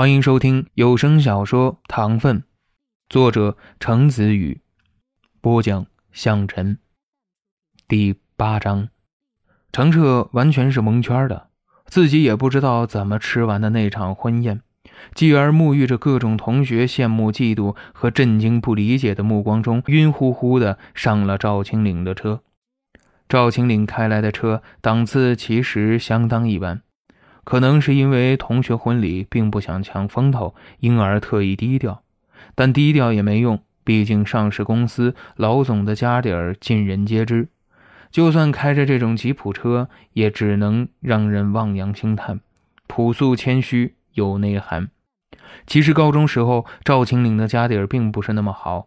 欢迎收听有声小说《糖分》，作者程子宇，播讲向晨。第八章，程澈完全是蒙圈的，自己也不知道怎么吃完的那场婚宴，继而沐浴着各种同学羡慕、嫉妒和震惊、不理解的目光中，晕乎乎的上了赵青岭的车。赵青岭开来的车档次其实相当一般。可能是因为同学婚礼，并不想抢风头，因而特意低调。但低调也没用，毕竟上市公司老总的家底儿尽人皆知。就算开着这种吉普车，也只能让人望洋兴叹，朴素谦虚有内涵。其实高中时候，赵青岭的家底儿并不是那么好。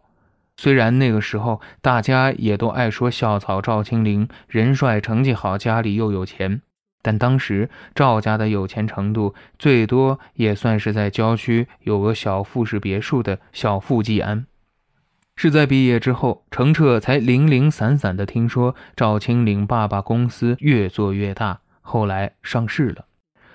虽然那个时候大家也都爱说校草赵青岭人帅、成绩好、家里又有钱。但当时赵家的有钱程度，最多也算是在郊区有个小复式别墅的小富即安。是在毕业之后，程澈才零零散散的听说赵青岭爸爸公司越做越大，后来上市了。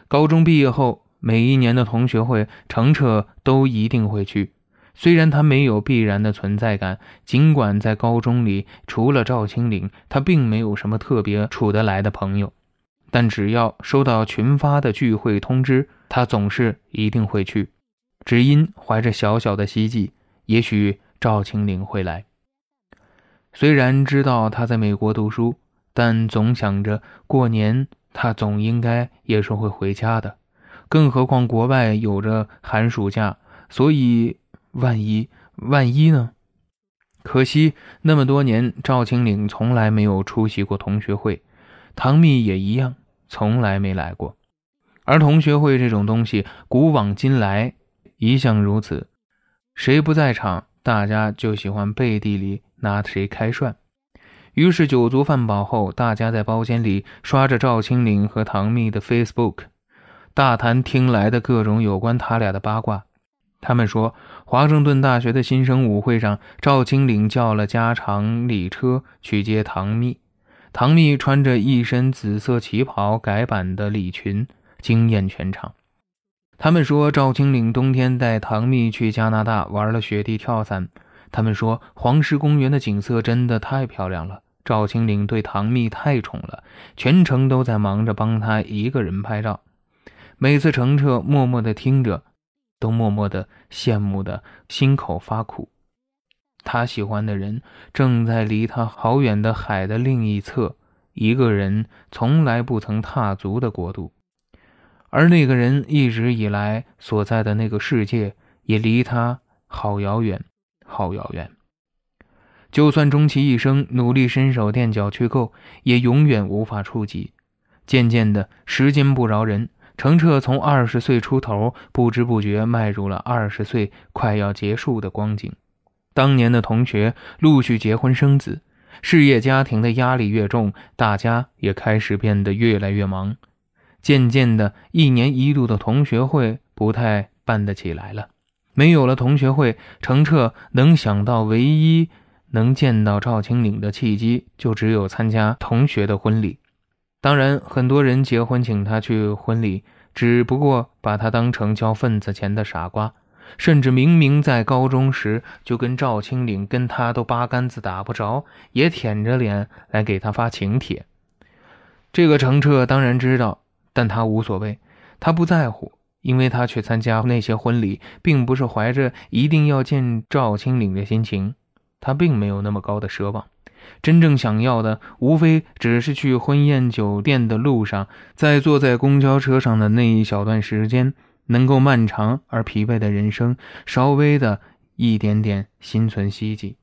高中毕业后，每一年的同学会，程澈都一定会去。虽然他没有必然的存在感，尽管在高中里除了赵青岭，他并没有什么特别处得来的朋友。但只要收到群发的聚会通知，他总是一定会去，只因怀着小小的希冀，也许赵青岭会来。虽然知道他在美国读书，但总想着过年他总应该也是会回家的，更何况国外有着寒暑假，所以万一万一呢？可惜那么多年，赵青岭从来没有出席过同学会。唐蜜也一样，从来没来过。而同学会这种东西，古往今来一向如此，谁不在场，大家就喜欢背地里拿谁开涮。于是酒足饭饱后，大家在包间里刷着赵青岭和唐蜜的 Facebook，大谈听来的各种有关他俩的八卦。他们说，华盛顿大学的新生舞会上，赵青岭叫了加长礼车去接唐蜜。唐蜜穿着一身紫色旗袍改版的礼裙，惊艳全场。他们说赵青岭冬天带唐蜜去加拿大玩了雪地跳伞。他们说黄石公园的景色真的太漂亮了。赵青岭对唐蜜太宠了，全程都在忙着帮他一个人拍照。每次程澈默默地听着，都默默地羡慕的心口发苦。他喜欢的人正在离他好远的海的另一侧，一个人从来不曾踏足的国度，而那个人一直以来所在的那个世界也离他好遥远，好遥远。就算终其一生努力伸手垫脚去够，也永远无法触及。渐渐的，时间不饶人，程澈从二十岁出头，不知不觉迈入了二十岁快要结束的光景。当年的同学陆续结婚生子，事业家庭的压力越重，大家也开始变得越来越忙。渐渐的，一年一度的同学会不太办得起来了。没有了同学会，程澈能想到唯一能见到赵青岭的契机，就只有参加同学的婚礼。当然，很多人结婚请他去婚礼，只不过把他当成交份子钱的傻瓜。甚至明明在高中时就跟赵青岭跟他都八竿子打不着，也舔着脸来给他发请帖。这个程澈当然知道，但他无所谓，他不在乎，因为他去参加那些婚礼，并不是怀着一定要见赵青岭的心情，他并没有那么高的奢望，真正想要的无非只是去婚宴酒店的路上，在坐在公交车上的那一小段时间。能够漫长而疲惫的人生，稍微的一点点心存希冀。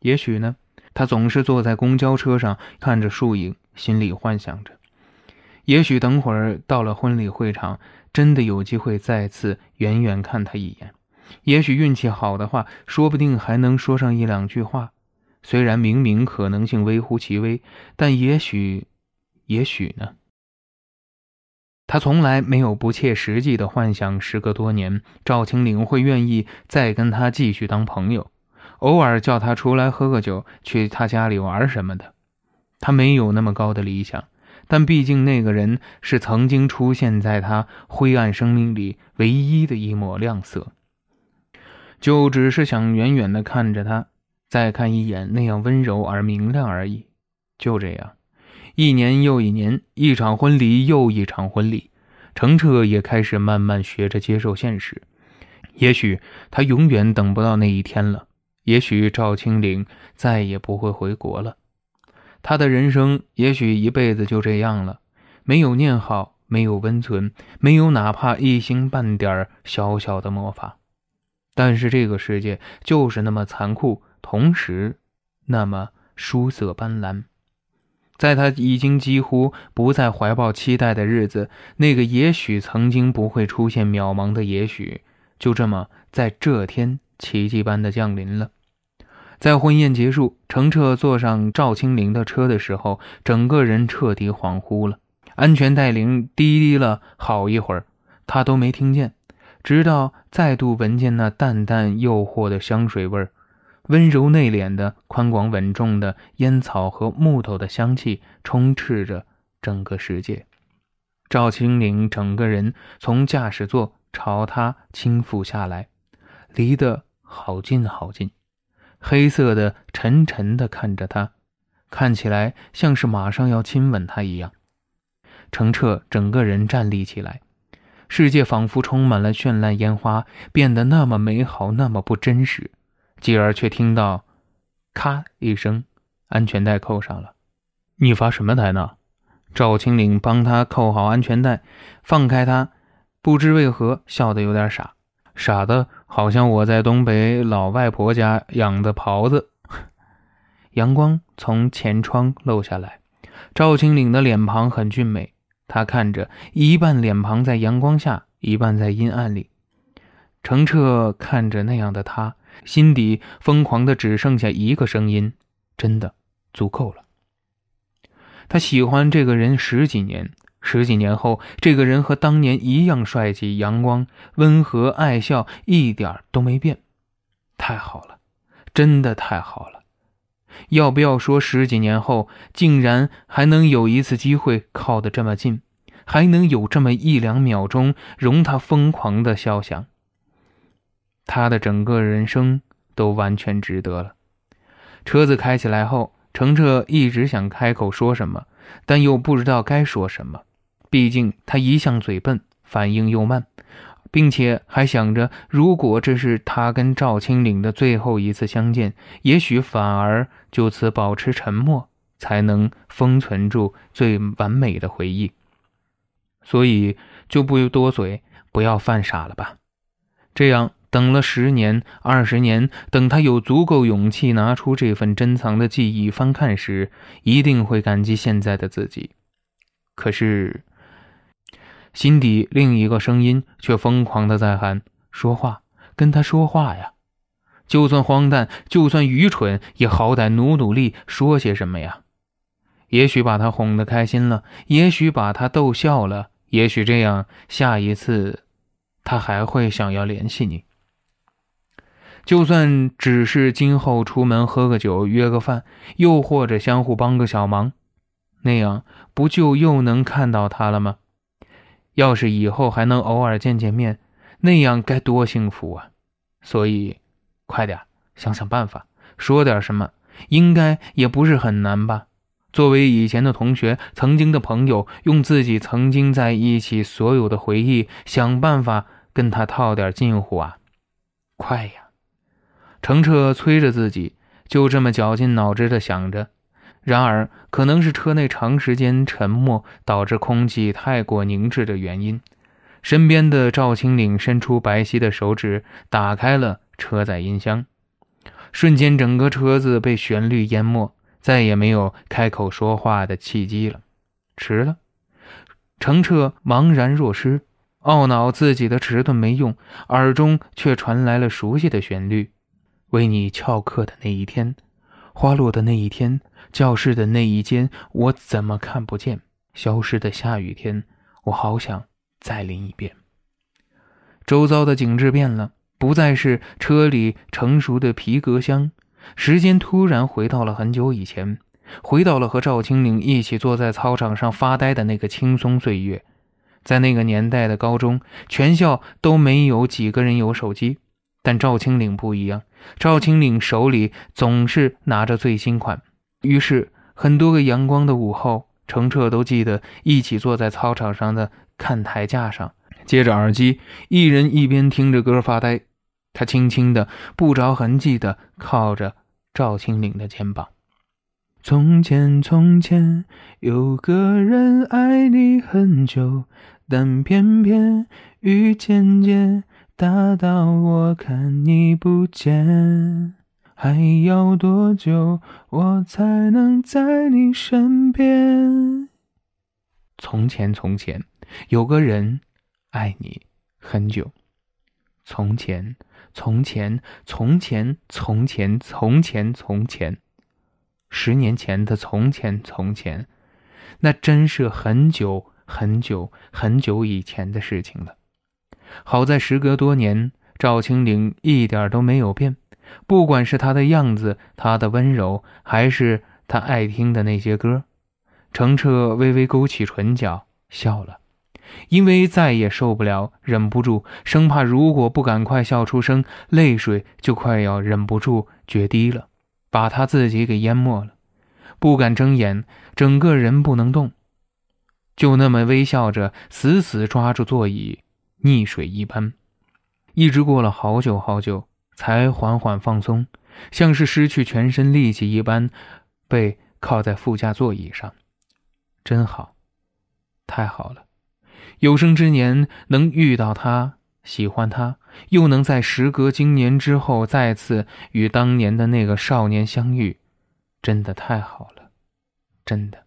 也许呢，他总是坐在公交车上看着树影，心里幻想着。也许等会儿到了婚礼会场，真的有机会再次远远看他一眼。也许运气好的话，说不定还能说上一两句话。虽然明明可能性微乎其微，但也许，也许呢？他从来没有不切实际的幻想，时隔多年，赵青岭会愿意再跟他继续当朋友，偶尔叫他出来喝个酒，去他家里玩什么的。他没有那么高的理想，但毕竟那个人是曾经出现在他灰暗生命里唯一的一抹亮色，就只是想远远的看着他，再看一眼那样温柔而明亮而已。就这样，一年又一年，一场婚礼又一场婚礼，程澈也开始慢慢学着接受现实。也许他永远等不到那一天了，也许赵青岭再也不会回国了。他的人生也许一辈子就这样了，没有念好，没有温存，没有哪怕一星半点小小的魔法。但是这个世界就是那么残酷，同时那么书色斑斓。在他已经几乎不再怀抱期待的日子，那个也许曾经不会出现渺茫的也许，就这么在这天奇迹般的降临了。在婚宴结束，程澈坐上赵青林的车的时候，整个人彻底恍惚了。安全带铃滴滴了好一会儿，他都没听见，直到再度闻见那淡淡诱惑的香水味儿，温柔内敛的、宽广稳重的烟草和木头的香气充斥着整个世界。赵青林整个人从驾驶座朝他倾覆下来，离得好近好近。黑色的，沉沉的看着他，看起来像是马上要亲吻他一样。程澈整个人站立起来，世界仿佛充满了绚烂烟花，变得那么美好，那么不真实。继而却听到“咔”一声，安全带扣上了。你发什么呆呢？赵青岭帮他扣好安全带，放开他，不知为何笑得有点傻。傻的，好像我在东北老外婆家养的狍子。阳光从前窗漏下来，赵青岭的脸庞很俊美。他看着一半脸庞在阳光下，一半在阴暗里。程澈看着那样的他，心底疯狂的只剩下一个声音：真的足够了。他喜欢这个人十几年。十几年后，这个人和当年一样帅气、阳光、温和、爱笑，一点都没变。太好了，真的太好了！要不要说十几年后，竟然还能有一次机会靠得这么近，还能有这么一两秒钟容他疯狂的肖想？他的整个人生都完全值得了。车子开起来后，程澈一直想开口说什么，但又不知道该说什么。毕竟他一向嘴笨，反应又慢，并且还想着，如果这是他跟赵青岭的最后一次相见，也许反而就此保持沉默，才能封存住最完美的回忆。所以就不多嘴，不要犯傻了吧。这样等了十年、二十年，等他有足够勇气拿出这份珍藏的记忆翻看时，一定会感激现在的自己。可是。心底另一个声音却疯狂的在喊：“说话，跟他说话呀！就算荒诞，就算愚蠢，也好歹努努力说些什么呀！也许把他哄得开心了，也许把他逗笑了，也许这样，下一次他还会想要联系你。就算只是今后出门喝个酒、约个饭，又或者相互帮个小忙，那样不就又能看到他了吗？”要是以后还能偶尔见见面，那样该多幸福啊！所以，快点想想办法，说点什么，应该也不是很难吧？作为以前的同学，曾经的朋友，用自己曾经在一起所有的回忆，想办法跟他套点近乎啊！快呀！程澈催着自己，就这么绞尽脑汁的想着。然而，可能是车内长时间沉默导致空气太过凝滞的原因，身边的赵青岭伸出白皙的手指，打开了车载音箱。瞬间，整个车子被旋律淹没，再也没有开口说话的契机了。迟了，程澈茫然若失，懊恼自己的迟钝没用，耳中却传来了熟悉的旋律：“为你翘课的那一天，花落的那一天。”教室的那一间，我怎么看不见？消失的下雨天，我好想再淋一遍。周遭的景致变了，不再是车里成熟的皮革香，时间突然回到了很久以前。回到了和赵青岭一起坐在操场上发呆的那个轻松岁月。在那个年代的高中，全校都没有几个人有手机，但赵青岭不一样。赵青岭手里总是拿着最新款，于是很多个阳光的午后，程澈都记得一起坐在操场上的看台架上，接着耳机，一人一边听着歌发呆。他轻轻的、不着痕迹的靠着赵青岭的肩膀。从前，从前有个人爱你很久，但偏偏雨渐渐大到我看你不见。还要多久我才能在你身边？从前，从前有个人爱你很久。从前，从前，从前，从前，从前，从前，十年前的从前，从前，那真是很久很久很久以前的事情了。好在时隔多年，赵青岭一点都没有变，不管是他的样子，他的温柔，还是他爱听的那些歌，程澈微微勾起唇角，笑了。因为再也受不了，忍不住，生怕如果不赶快笑出声，泪水就快要忍不住决堤了，把他自己给淹没了。不敢睁眼，整个人不能动，就那么微笑着，死死抓住座椅，溺水一般。一直过了好久好久，才缓缓放松，像是失去全身力气一般，被靠在副驾座椅上。真好，太好了。有生之年能遇到他，喜欢他，又能在时隔经年之后再次与当年的那个少年相遇，真的太好了，真的。